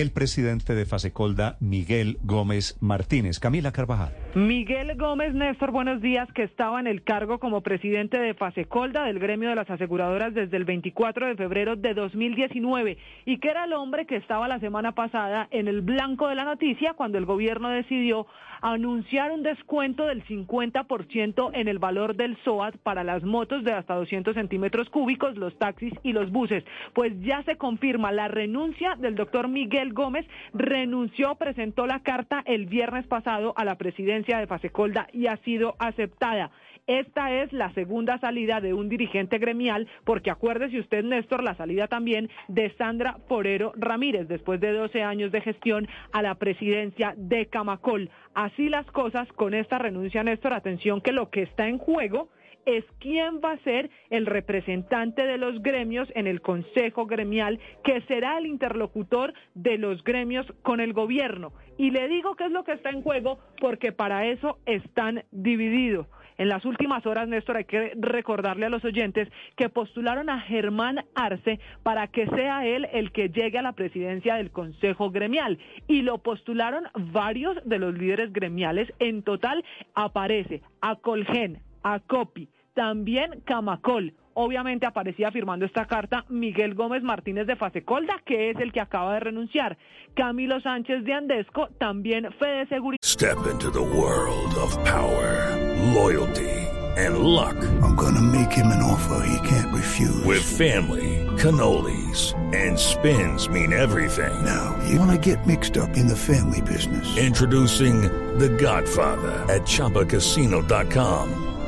el presidente de Fasecolda, Miguel Gómez Martínez. Camila Carvajal. Miguel Gómez Néstor, buenos días, que estaba en el cargo como presidente de Fasecolda, del gremio de las aseguradoras, desde el 24 de febrero de 2019, y que era el hombre que estaba la semana pasada en el blanco de la noticia cuando el gobierno decidió anunciar un descuento del 50% en el valor del SOAT para las motos de hasta 200 centímetros cúbicos, los taxis y los buses. Pues ya se confirma la renuncia del doctor Miguel Gómez, renunció, presentó la carta el viernes pasado a la presidencia de Fasecolda y ha sido aceptada. Esta es la segunda salida de un dirigente gremial, porque acuérdese usted, Néstor, la salida también de Sandra Forero Ramírez, después de 12 años de gestión a la presidencia de Camacol. Así las cosas con esta renuncia, Néstor, atención que lo que está en juego es quién va a ser el representante de los gremios en el Consejo Gremial, que será el interlocutor de los gremios con el gobierno. Y le digo qué es lo que está en juego porque para eso están divididos. En las últimas horas, Néstor, hay que recordarle a los oyentes que postularon a Germán Arce para que sea él el que llegue a la presidencia del Consejo Gremial. Y lo postularon varios de los líderes gremiales. En total aparece a Colgen, a Copi, también Camacol. Obviamente aparecía firmando esta carta Miguel Gómez Martínez de Fasecolda, que es el que acaba de renunciar. Camilo Sánchez de Andesco, también Fede Seguridad. Step into the world of power, loyalty and luck. I'm gonna make him an offer he can't refuse. With family, cannolis and spins mean everything. Now, you wanna get mixed up in the family business. Introducing The Godfather at ChumbaCasino.com.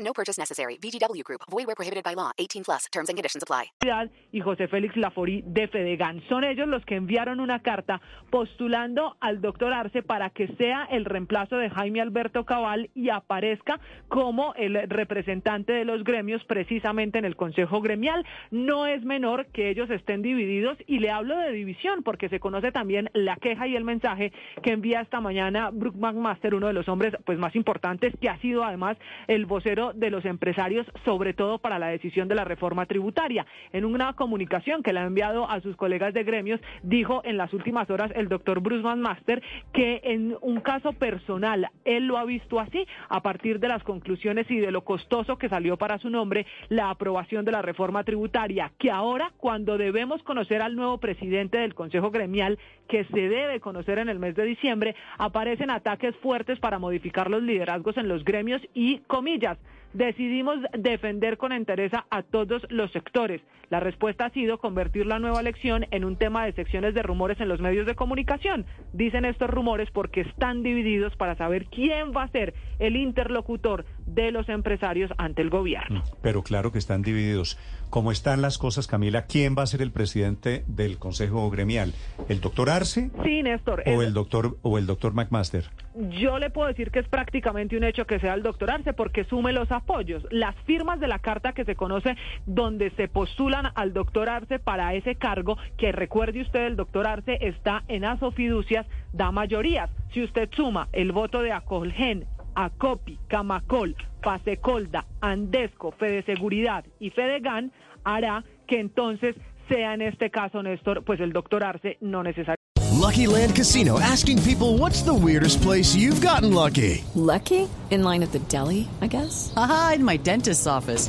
No purchase necessary. VGW Group. Void where prohibited by law. 18 plus. Terms and conditions apply. y José Félix Laforí de Fedegan. Son ellos los que enviaron una carta postulando al doctor Arce para que sea el reemplazo de Jaime Alberto Cabal y aparezca como el representante de los gremios precisamente en el Consejo Gremial. No es menor que ellos estén divididos y le hablo de división porque se conoce también la queja y el mensaje que envía esta mañana Brook McMaster, uno de los hombres pues más importantes que ha sido además el vocero de los empresarios, sobre todo para la decisión de la reforma tributaria. En una comunicación que le ha enviado a sus colegas de gremios, dijo en las últimas horas el doctor Bruce Van Master que en un caso personal él lo ha visto así a partir de las conclusiones y de lo costoso que salió para su nombre la aprobación de la reforma tributaria, que ahora cuando debemos conocer al nuevo presidente del Consejo Gremial, que se debe conocer en el mes de diciembre, aparecen ataques fuertes para modificar los liderazgos en los gremios y comillas decidimos defender con entereza a todos los sectores. La respuesta ha sido convertir la nueva elección en un tema de secciones de rumores en los medios de comunicación. Dicen estos rumores porque están divididos para saber quién va a ser el interlocutor de los empresarios ante el gobierno. Pero claro que están divididos. ¿Cómo están las cosas, Camila? ¿Quién va a ser el presidente del Consejo Gremial? ¿El doctor Arce? Sí, Néstor. ¿O el doctor, o el doctor McMaster? Yo le puedo decir que es prácticamente un hecho que sea el doctor Arce porque sume los apoyos. Las firmas de la carta que se conoce donde se postulan al doctor Arce para ese cargo, que recuerde usted, el doctor Arce está en asofiducias, da mayorías. Si usted suma el voto de Acolgen, Acopi, Camacol, Pasecolda, Andesco, Fede Seguridad y Fedegan, hará que entonces sea en este caso, Néstor, pues el doctor Arce no necesariamente. Lucky Land Casino asking people what's the weirdest place you've gotten lucky. Lucky? In line at the deli, I guess. Aha, in my dentist's office.